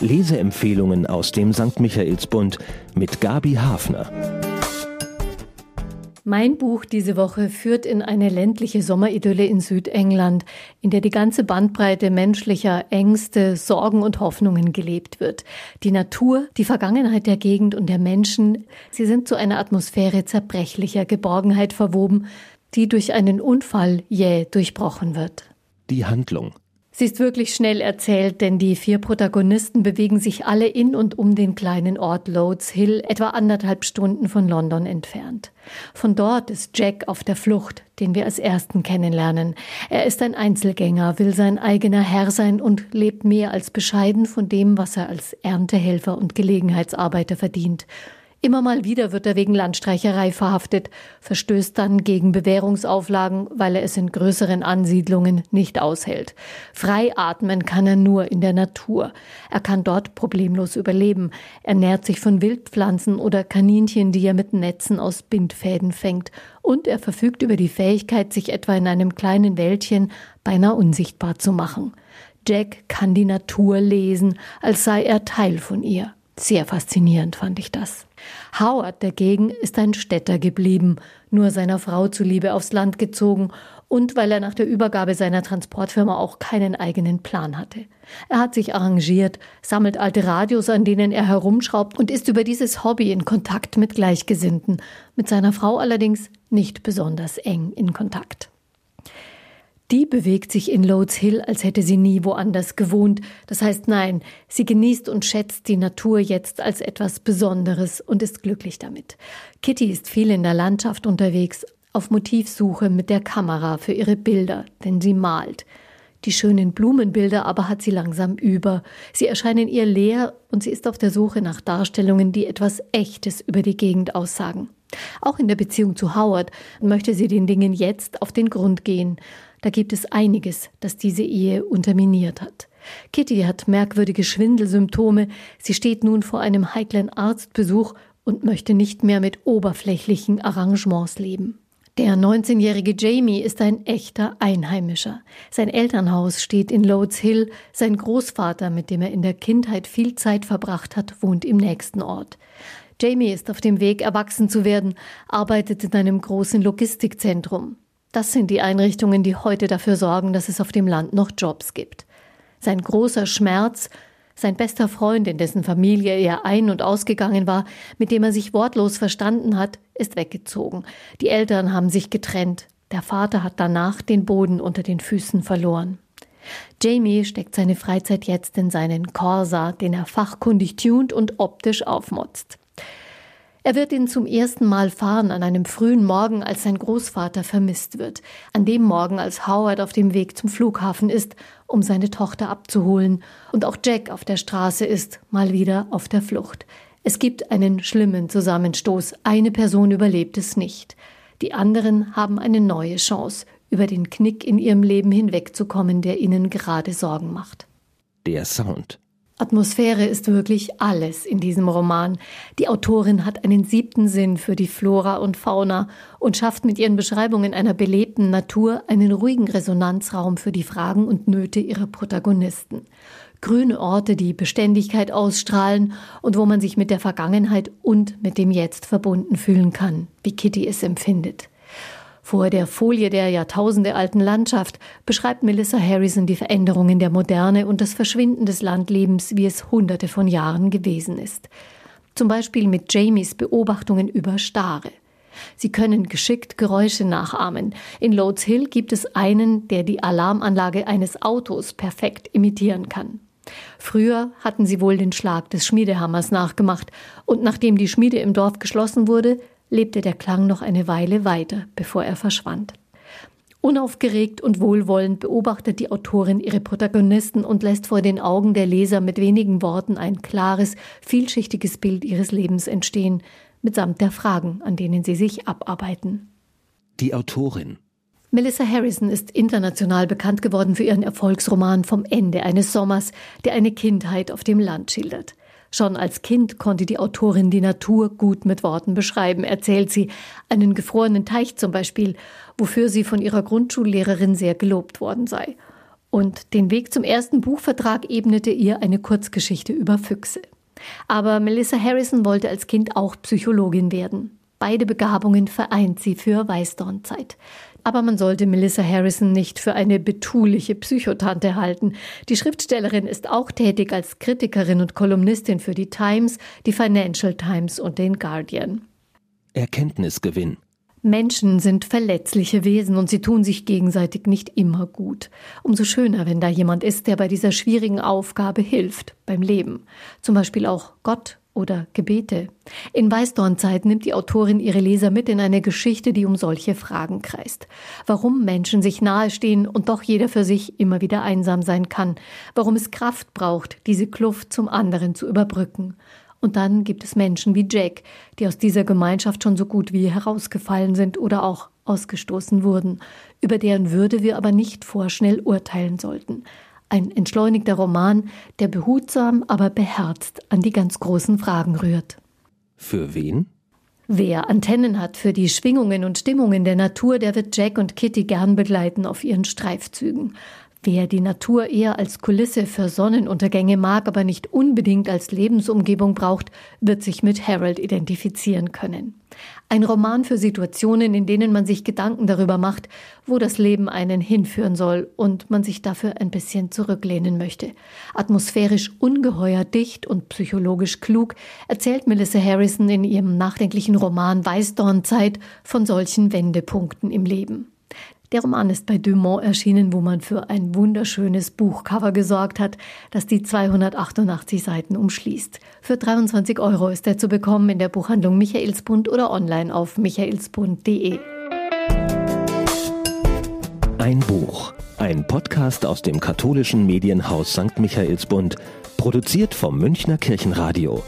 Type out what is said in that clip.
Leseempfehlungen aus dem St. Michaelsbund mit Gabi Hafner. Mein Buch diese Woche führt in eine ländliche Sommeridylle in Südengland, in der die ganze Bandbreite menschlicher Ängste, Sorgen und Hoffnungen gelebt wird. Die Natur, die Vergangenheit der Gegend und der Menschen, sie sind zu einer Atmosphäre zerbrechlicher Geborgenheit verwoben, die durch einen Unfall jäh durchbrochen wird. Die Handlung. Sie ist wirklich schnell erzählt, denn die vier Protagonisten bewegen sich alle in und um den kleinen Ort Loads Hill, etwa anderthalb Stunden von London entfernt. Von dort ist Jack auf der Flucht, den wir als ersten kennenlernen. Er ist ein Einzelgänger, will sein eigener Herr sein und lebt mehr als bescheiden von dem, was er als Erntehelfer und Gelegenheitsarbeiter verdient. Immer mal wieder wird er wegen Landstreicherei verhaftet, verstößt dann gegen Bewährungsauflagen, weil er es in größeren Ansiedlungen nicht aushält. Frei atmen kann er nur in der Natur. Er kann dort problemlos überleben, ernährt sich von Wildpflanzen oder Kaninchen, die er mit Netzen aus Bindfäden fängt, und er verfügt über die Fähigkeit, sich etwa in einem kleinen Wäldchen beinahe unsichtbar zu machen. Jack kann die Natur lesen, als sei er Teil von ihr. Sehr faszinierend fand ich das. Howard dagegen ist ein Städter geblieben, nur seiner Frau zuliebe aufs Land gezogen und weil er nach der Übergabe seiner Transportfirma auch keinen eigenen Plan hatte. Er hat sich arrangiert, sammelt alte Radios, an denen er herumschraubt und ist über dieses Hobby in Kontakt mit Gleichgesinnten, mit seiner Frau allerdings nicht besonders eng in Kontakt. Die bewegt sich in Loads Hill, als hätte sie nie woanders gewohnt. Das heißt, nein, sie genießt und schätzt die Natur jetzt als etwas Besonderes und ist glücklich damit. Kitty ist viel in der Landschaft unterwegs, auf Motivsuche mit der Kamera für ihre Bilder, denn sie malt. Die schönen Blumenbilder aber hat sie langsam über. Sie erscheinen ihr leer und sie ist auf der Suche nach Darstellungen, die etwas Echtes über die Gegend aussagen. Auch in der Beziehung zu Howard möchte sie den Dingen jetzt auf den Grund gehen. Da gibt es einiges, das diese Ehe unterminiert hat. Kitty hat merkwürdige Schwindelsymptome. Sie steht nun vor einem heiklen Arztbesuch und möchte nicht mehr mit oberflächlichen Arrangements leben. Der 19-jährige Jamie ist ein echter Einheimischer. Sein Elternhaus steht in Loads Hill. Sein Großvater, mit dem er in der Kindheit viel Zeit verbracht hat, wohnt im nächsten Ort. Jamie ist auf dem Weg, erwachsen zu werden, arbeitet in einem großen Logistikzentrum. Das sind die Einrichtungen, die heute dafür sorgen, dass es auf dem Land noch Jobs gibt. Sein großer Schmerz, sein bester Freund, in dessen Familie er ein- und ausgegangen war, mit dem er sich wortlos verstanden hat, ist weggezogen. Die Eltern haben sich getrennt. Der Vater hat danach den Boden unter den Füßen verloren. Jamie steckt seine Freizeit jetzt in seinen Corsa, den er fachkundig tunt und optisch aufmotzt. Er wird ihn zum ersten Mal fahren an einem frühen Morgen, als sein Großvater vermisst wird. An dem Morgen, als Howard auf dem Weg zum Flughafen ist, um seine Tochter abzuholen. Und auch Jack auf der Straße ist, mal wieder auf der Flucht. Es gibt einen schlimmen Zusammenstoß. Eine Person überlebt es nicht. Die anderen haben eine neue Chance, über den Knick in ihrem Leben hinwegzukommen, der ihnen gerade Sorgen macht. Der Sound. Atmosphäre ist wirklich alles in diesem Roman. Die Autorin hat einen siebten Sinn für die Flora und Fauna und schafft mit ihren Beschreibungen einer belebten Natur einen ruhigen Resonanzraum für die Fragen und Nöte ihrer Protagonisten. Grüne Orte, die Beständigkeit ausstrahlen und wo man sich mit der Vergangenheit und mit dem Jetzt verbunden fühlen kann, wie Kitty es empfindet. Vor der Folie der jahrtausendealten Landschaft beschreibt Melissa Harrison die Veränderungen der Moderne und das Verschwinden des Landlebens, wie es hunderte von Jahren gewesen ist. Zum Beispiel mit Jamies Beobachtungen über Stare. Sie können geschickt Geräusche nachahmen. In Loads Hill gibt es einen, der die Alarmanlage eines Autos perfekt imitieren kann. Früher hatten sie wohl den Schlag des Schmiedehammers nachgemacht, und nachdem die Schmiede im Dorf geschlossen wurde, lebte der Klang noch eine Weile weiter, bevor er verschwand. Unaufgeregt und wohlwollend beobachtet die Autorin ihre Protagonisten und lässt vor den Augen der Leser mit wenigen Worten ein klares, vielschichtiges Bild ihres Lebens entstehen, mitsamt der Fragen, an denen sie sich abarbeiten. Die Autorin Melissa Harrison ist international bekannt geworden für ihren Erfolgsroman Vom Ende eines Sommers, der eine Kindheit auf dem Land schildert. Schon als Kind konnte die Autorin die Natur gut mit Worten beschreiben, erzählt sie. Einen gefrorenen Teich zum Beispiel, wofür sie von ihrer Grundschullehrerin sehr gelobt worden sei. Und den Weg zum ersten Buchvertrag ebnete ihr eine Kurzgeschichte über Füchse. Aber Melissa Harrison wollte als Kind auch Psychologin werden. Beide Begabungen vereint sie für Weißdornzeit. Aber man sollte Melissa Harrison nicht für eine betuliche Psychotante halten. Die Schriftstellerin ist auch tätig als Kritikerin und Kolumnistin für die Times, die Financial Times und den Guardian. Erkenntnisgewinn. Menschen sind verletzliche Wesen und sie tun sich gegenseitig nicht immer gut. Umso schöner, wenn da jemand ist, der bei dieser schwierigen Aufgabe hilft, beim Leben. Zum Beispiel auch Gott oder Gebete. In Weißdornzeit nimmt die Autorin ihre Leser mit in eine Geschichte, die um solche Fragen kreist. Warum Menschen sich nahestehen und doch jeder für sich immer wieder einsam sein kann. Warum es Kraft braucht, diese Kluft zum anderen zu überbrücken. Und dann gibt es Menschen wie Jack, die aus dieser Gemeinschaft schon so gut wie herausgefallen sind oder auch ausgestoßen wurden, über deren Würde wir aber nicht vorschnell urteilen sollten. Ein entschleunigter Roman, der behutsam, aber beherzt an die ganz großen Fragen rührt. Für wen? Wer Antennen hat für die Schwingungen und Stimmungen der Natur, der wird Jack und Kitty gern begleiten auf ihren Streifzügen. Wer die Natur eher als Kulisse für Sonnenuntergänge mag, aber nicht unbedingt als Lebensumgebung braucht, wird sich mit Harold identifizieren können. Ein Roman für Situationen, in denen man sich Gedanken darüber macht, wo das Leben einen hinführen soll und man sich dafür ein bisschen zurücklehnen möchte. Atmosphärisch ungeheuer dicht und psychologisch klug erzählt Melissa Harrison in ihrem nachdenklichen Roman Weißdornzeit von solchen Wendepunkten im Leben. Der Roman ist bei Dumont erschienen, wo man für ein wunderschönes Buchcover gesorgt hat, das die 288 Seiten umschließt. Für 23 Euro ist er zu bekommen in der Buchhandlung Michaelsbund oder online auf michaelsbund.de. Ein Buch. Ein Podcast aus dem katholischen Medienhaus St. Michaelsbund, produziert vom Münchner Kirchenradio.